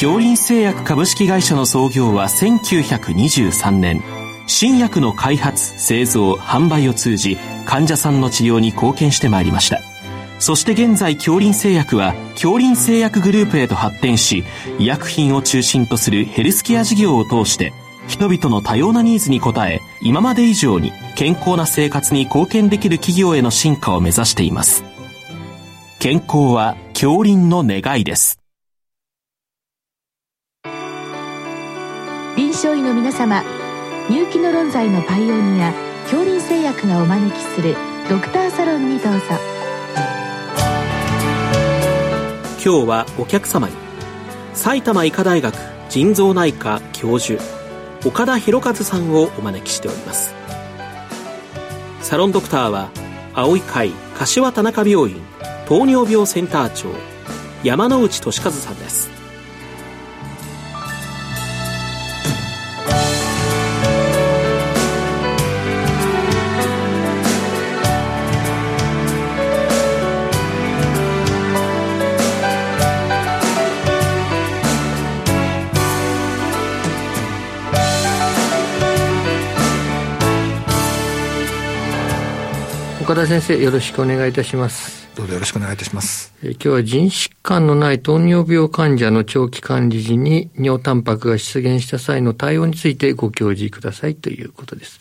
京林製薬株式会社の創業は1923年。新薬の開発製造販売を通じ患者さんの治療に貢献してまいりました。そして現在京林製薬は京林製薬グループへと発展し医薬品を中心とするヘルスケア事業を通して人々の多様なニーズに応え今まで以上に健康な生活に貢献できる企業への進化を目指しています。健康は京林の願いです。臨床医の皆様入気の論剤のパイオニア京林製薬がお招きするドクターサロンにどうぞ。今日はお客様に埼玉医科大学腎臓内科教授岡田博和さんをお招きしております。サロンドクターは青い会柏田中病院糖尿病センター長山内俊和さんです。岡田先生よろしくお願いいたします。どうぞよろしくお願いいたします。え今日は腎疾患のない糖尿病患者の長期管理時に尿タンパクが出現した際の対応についてご教示くださいということです。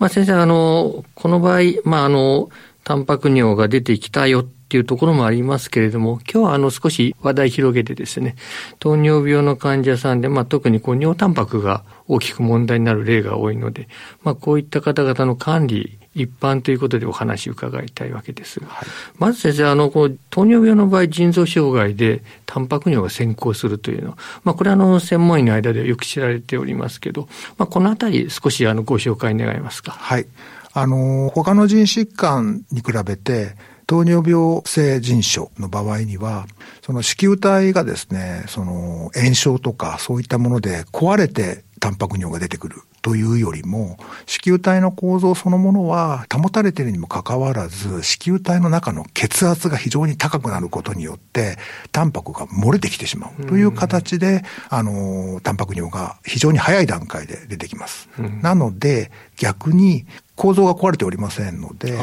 まあ先生あのこの場合まああのタンパク尿が出てきたよっていうところもありますけれども、今日はあの少し話題広げてですね、糖尿病の患者さんで、まあ特にこう尿タンパクが大きく問題になる例が多いので、まあこういった方々の管理、一般ということでお話を伺いたいわけですが、はい、まず先生、あの、こう、糖尿病の場合、腎臓障害でタンパク尿が先行するというのは、まあ、これはあの、専門医の間ではよく知られておりますけど、まあ、このあたり少しあの、ご紹介願えますか？はい。あの、他の腎疾患に比べて、糖尿病性腎症の場合には、その子宮体がですね、その炎症とかそういったもので壊れてタンパク尿が出てくるというよりも、子宮体の構造そのものは保たれているにもかかわらず、子宮体の中の血圧が非常に高くなることによって、タンパクが漏れてきてしまう。という形で、あの、タンパク尿が非常に早い段階で出てきます。なので、逆に構造が壊れておりませんので、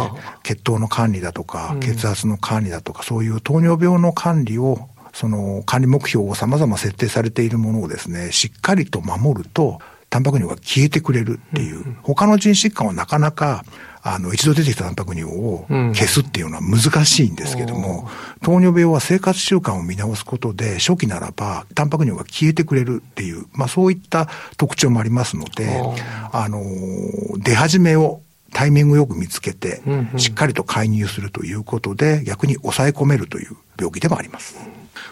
血糖の管理だとか、血圧の管理だとか、そういう糖尿病の管理をその管理目標を様々設定されているものをですね、しっかりと守ると、タンパク尿が消えてくれるっていう、他の腎疾患はなかなか、あの、一度出てきたタンパク尿を消すっていうのは難しいんですけども、うん、糖尿病は生活習慣を見直すことで、初期ならば、タンパク尿が消えてくれるっていう、まあそういった特徴もありますので、あの、出始めをタイミングよく見つけて、しっかりと介入するということで、逆に抑え込めるという病気でもあります。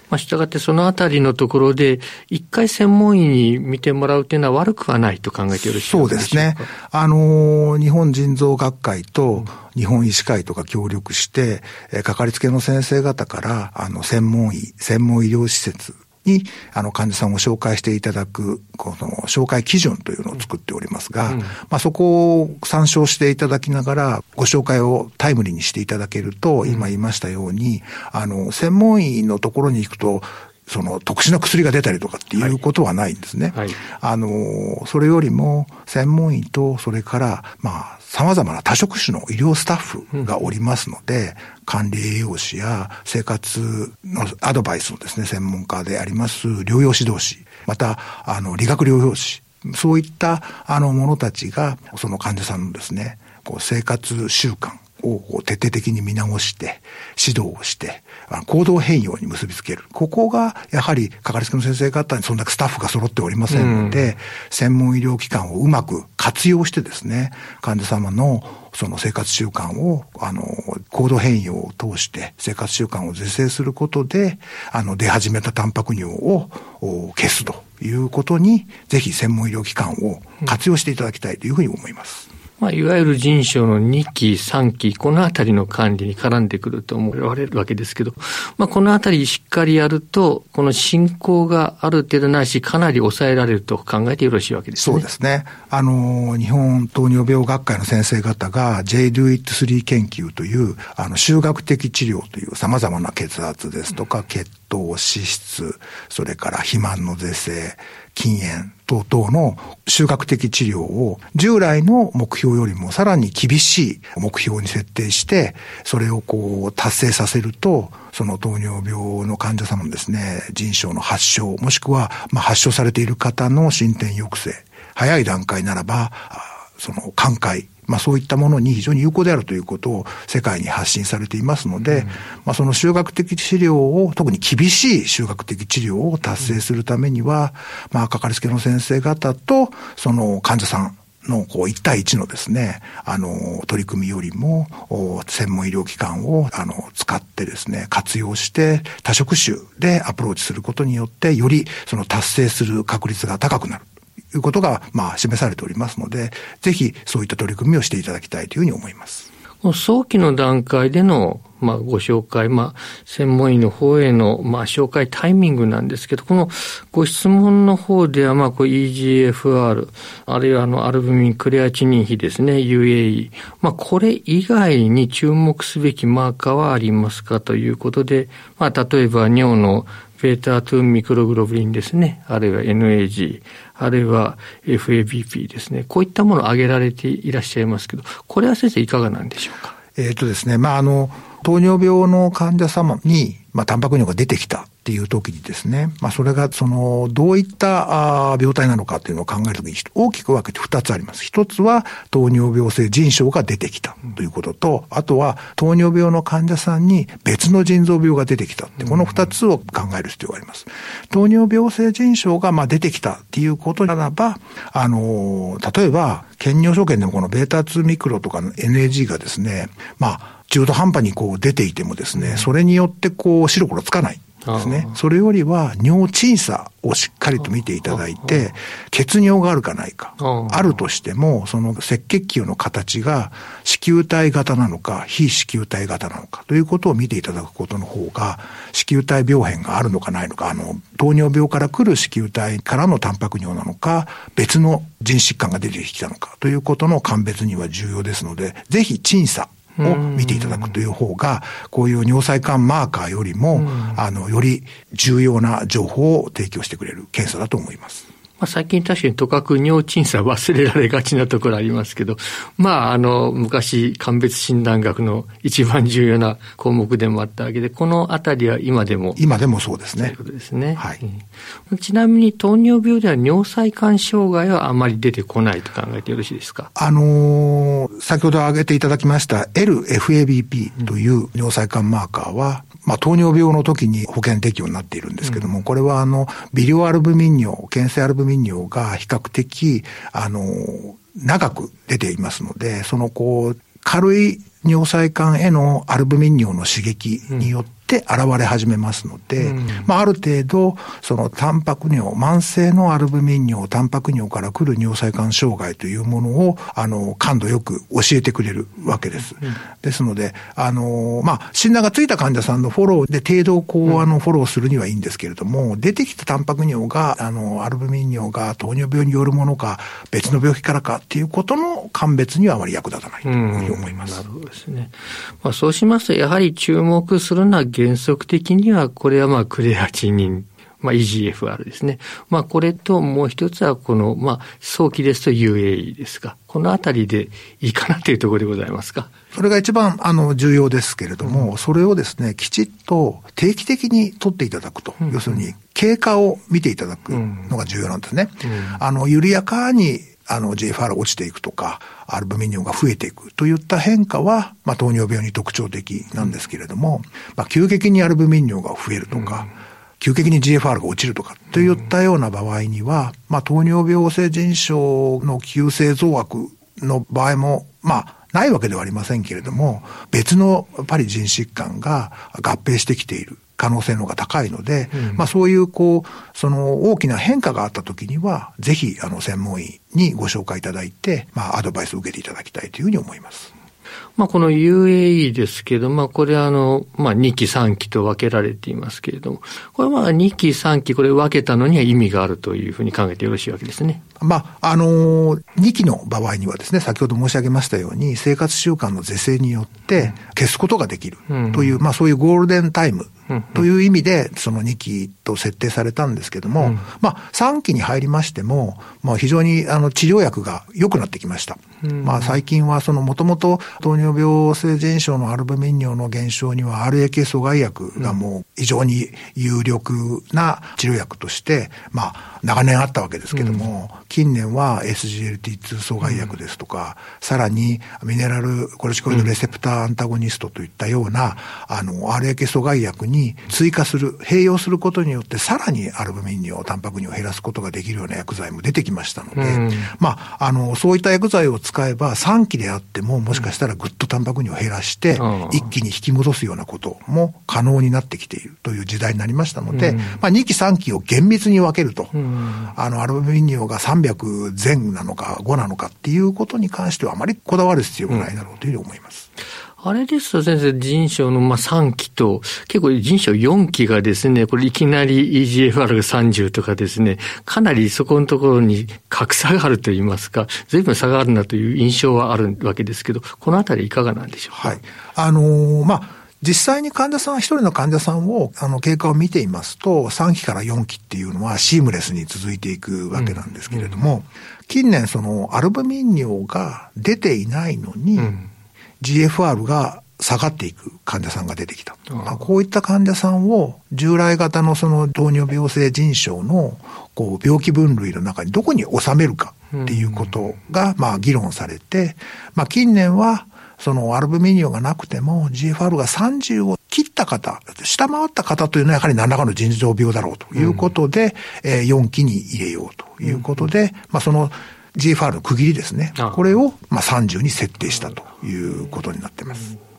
まあ、したがってそのあたりのところで、一回専門医に見てもらうというのは悪くはないと考えてよろしいそうですね。あの、日本腎臓学会と日本医師会とか協力して、えかかりつけの先生方から、あの、専門医、専門医療施設、に、あの、患者さんを紹介していただく、この、紹介基準というのを作っておりますが、うん、まあ、そこを参照していただきながら、ご紹介をタイムリーにしていただけると、今言いましたように、あの、専門医のところに行くと、その特殊な薬が出たりとかっていうことはないんですね。はいはい、あの、それよりも専門医と、それから、まあ、様々な多職種の医療スタッフがおりますので、管理栄養士や生活のアドバイスのですね、専門家であります療養指導士、また、あの、理学療養士、そういった、あの、者たちが、その患者さんのですね、こう生活習慣、を徹底的に見直して、指導をして、行動変容に結びつける。ここが、やはり、かかりつけの先生方にそんだけスタッフが揃っておりませんので、うん、専門医療機関をうまく活用してですね、患者様のその生活習慣を、あの、行動変容を通して生活習慣を是正することで、あの、出始めたタンパク尿を消すということに、ぜひ専門医療機関を活用していただきたいというふうに思います。まあ、いわゆる人症の2期、3期、このあたりの管理に絡んでくると思われるわけですけど、まあ、このあたりしっかりやると、この進行がある程度ないし、かなり抑えられると考えてよろしいわけですね。そうですね。あの、日本糖尿病学会の先生方が JDOIT3 研究という、あの、修学的治療という様々な血圧ですとか、血糖、脂質、それから肥満の是正、禁煙等の収穫的治療を従来の目標よりもさらに厳しい目標に設定して、それをこう達成させると、その糖尿病の患者さんのですね、腎症の発症、もしくはまあ発症されている方の進展抑制、早い段階ならば、その寛解、まあそういったものに非常に有効であるということを世界に発信されていますので、うん、まあその修学的治療を、特に厳しい修学的治療を達成するためには、まあかかりつけの先生方と、その患者さん、のこう1対1のですね、あの、取り組みよりも、専門医療機関をあの使ってですね、活用して多職種でアプローチすることによって、よりその達成する確率が高くなる。いうことが、まあ、示されておりますので、ぜひそういった取り組みをしていただきたいというふうに思います。早期の段階での、まあ、ご紹介、まあ、専門医の方への、まあ、紹介タイミングなんですけど、このご質問の方では、まあ、こう EGFR、あるいはあの、アルブミンクレアチニン比ですね、UAE。まあ、これ以外に注目すべきマーカーはありますかということで、まあ、例えば尿のベータ2ミクログロブリンですね、あるいは NAG、あるいは FABP ですね、こういったものを挙げられていらっしゃいますけど、これは先生いかがなんでしょうか？えっ、とですね、まあ、あの、糖尿病の患者様に、まあ、タンパク尿が出てきた。っていう時にですね、まあ、それが、その、どういった病態なのかっていうのを考えるときに、大きく分けて二つあります。一つは、糖尿病性腎症が出てきたということと、あとは、糖尿病の患者さんに別の腎臓病が出てきたって、この二つを考える必要があります。糖尿病性腎症が、まあ、出てきたっていうことならば、あの、例えば、検尿所見でもこのベータ2ミクロとかの NAG がですね、まあ、中途半端にこう出ていてもですね、それによってこう白黒つかない。ですね。それよりは尿鎮差をしっかりと見ていただいて、血尿があるかないか。あるとしても、その赤血球の形が子宮体型なのか、非子宮体型なのかということを見ていただくことの方が、子宮体病変があるのかないのか、あの、糖尿病から来る子宮体からのタンパク尿なのか、別の腎疾患が出てきたのかということの鑑別には重要ですので、ぜひ鎮差を見ていただくという方が、こういう尿細管マーカーよりも、あの、より重要な情報を提供してくれる検査だと思います。まあ、最近確かにとかく尿鎮差忘れられがちなところありますけど、まあ、あの、昔、鑑別診断学の一番重要な項目でもあったわけで、このあたりは今でも。今でもそうですね。ということですね。はい。うん、ちなみに糖尿病では尿細管障害はあまり出てこないと考えてよろしいですか？あのー、先ほど挙げていただきました LFABP という尿細管マーカーは、まあ、糖尿病の時に保険適用になっているんですけども、うん、これはあの、微量アルブミン尿、検性アルブミン尿が比較的、あの、長く出ていますので、そのこう、軽い尿細管へのアルブミン尿の刺激によってて、って現れ始めますので、うん、まあ、ある程度、そのタンパク尿、慢性のアルブミン尿、タンパク尿から来る尿細管障害というものを、あの、感度よく教えてくれるわけです。うん、ですので、あの、まあ、診断がついた患者さんのフォローで程度こう、あの、フォローするにはいいんですけれども、出てきたタンパク尿が、あの、アルブミン尿が糖尿病によるものか、別の病気からかっていうことの鑑別にはあまり役立たないというふうに思います。なるほどですね。まあ、そうしますと、やはり注目するのは原則的には、これはまあクレアチニン、まあ EGFR ですね。まあこれともう一つはこの、まあ早期ですと UAE ですが、このあたりでいいかなというところでございますか。それが一番あの重要ですけれども、うん、それをですね、きちっと定期的に取っていただくと、うん、要するに経過を見ていただくのが重要なんですね。うん、あの、緩やかにあの GFR が落ちていくとか、アルブミニウムが増えていくといった変化は、まあ、糖尿病に特徴的なんですけれども、まあ、急激にアルブミニウムが増えるとか、うん、急激に GFR が落ちるとかといったような場合には、まあ、糖尿病性腎症の急性増悪の場合も、まあ、ないわけではありませんけれども、別のやっぱり腎疾患が合併してきている。可能性の方が高いので、うん、まあそういうこう、その大きな変化があった時には、ぜひあの専門医にご紹介いただいて、まあアドバイスを受けていただきたいというふうに思います。まあ、この UAE ですけど、まあ、これあの、まあ、2期3期と分けられていますけれども、これは2期3期、これ分けたのには意味があるというふうに考えてよろしいわけですね。まあ、あのー、2期の場合にはですね、先ほど申し上げましたように、生活習慣の是正によって消すことができるという、うん、まあ、そういうゴールデンタイムという意味で、その2期と設定されたんですけども、うん、まあ、3期に入りましても、まあ、非常にあの治療薬が良くなってきました。うん、まあ、最近は、その、もともと糖尿病性腎症のアルブミン尿の減少には RAK 阻害薬がもう非常に有力な治療薬として、まあ、長年あったわけですけども、うん、近年は SGLT2 阻害薬ですとか、うん、さらにミネラルコルチコイドレセプターアンタゴニストといったような、あの、RAK 阻害薬に追加する、併用することによって、さらにアルブミン尿、タンパク尿を減らすことができるような薬剤も出てきましたので、うん、まあ、あの、そういった薬剤を使えば、3期であっても、もしかしたらぐっとタンパク尿を減らして、一気に引き戻すようなことも可能になってきているという時代になりましたので、まあ、2期3期を厳密に分けると。あの、アルブミニオが300前なのか5なのかっていうことに関してはあまりこだわる必要がないだろうというふうに思います。あれですと先生、人症のまあ3期と、結構人症4期がですね、これいきなり EGFR が30とかですね、かなりそこのところに格差があるといいますか、随分差があるなという印象はあるわけですけど、このあたりいかがなんでしょうか？はい。あのー、まあ、実際に患者さん、一人の患者さんを、あの、経過を見ていますと、3期から4期っていうのはシームレスに続いていくわけなんですけれども、うん。うん、近年そのアルブミン尿が出ていないのに、うん、GFR が下がっていく患者さんが出てきた。まあ、こういった患者さんを従来型のその糖尿病性腎症のこう病気分類の中にどこに収めるかっていうことがまあ議論されて、まあ近年はそのアルブミニオがなくても GFR が30を切った方、下回った方というのはやはり何らかの腎臓病だろうということで、うん、えー、4期に入れようということで、うん、まあその GFR の区切りですね。これをまあ30に設定したということになっています。うん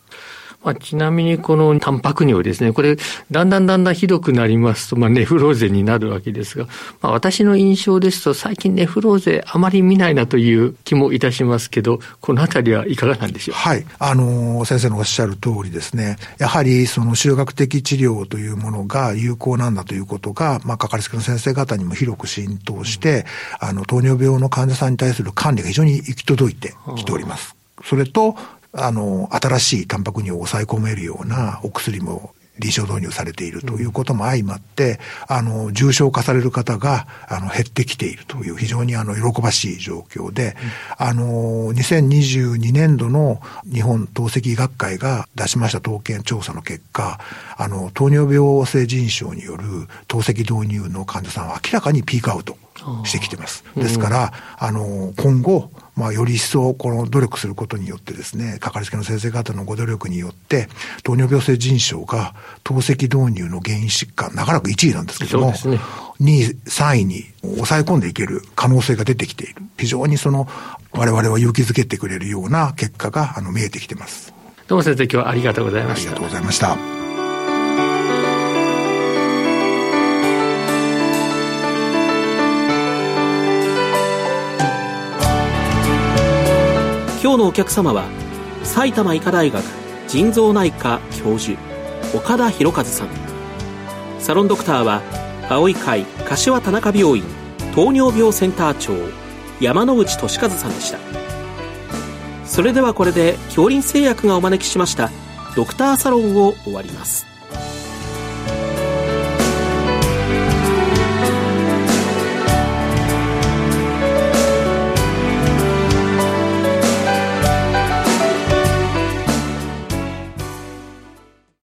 まあ、ちなみにこのタンパク尿ですね、これ、だんだんだんだんひどくなりますと、まあ、ネフローゼになるわけですが、まあ、私の印象ですと、最近ネフローゼあまり見ないなという気もいたしますけど、このあたりはいかがなんでしょう？はい。あの、先生のおっしゃる通りですね、やはりその修学的治療というものが有効なんだということが、まあ、かかりつけの先生方にも広く浸透して、あの、糖尿病の患者さんに対する管理が非常に行き届いてきております。それと、あの、新しいタンパク尿を抑え込めるようなお薬も臨床導入されているということも相まって、あの、重症化される方が、あの、減ってきているという非常にあの、喜ばしい状況で、うん、あの、2022年度の日本透析学会が出しました統計調査の結果、あの、糖尿病性腎症による透析導入の患者さんは明らかにピークアウトしてきてます。ですから、あの、今後、まあ、より一層この努力することによってですね、かかりつけの先生方のご努力によって、糖尿病性腎症が透析導入の原因疾患、長らく1位なんですけども、ね、2位、3位に抑え込んでいける可能性が出てきている。非常にその、我々は勇気づけてくれるような結果が、あの、見えてきてます。どうも先生、今日はありがとうございました。ありがとうございました。今日のお客様は埼玉医科大学腎臓内科教授岡田博和さん。サロンドクターは青い会柏田中病院糖尿病センター長山内俊和さんでした。それではこれで恐林製薬がお招きしましたドクターサロンを終わります。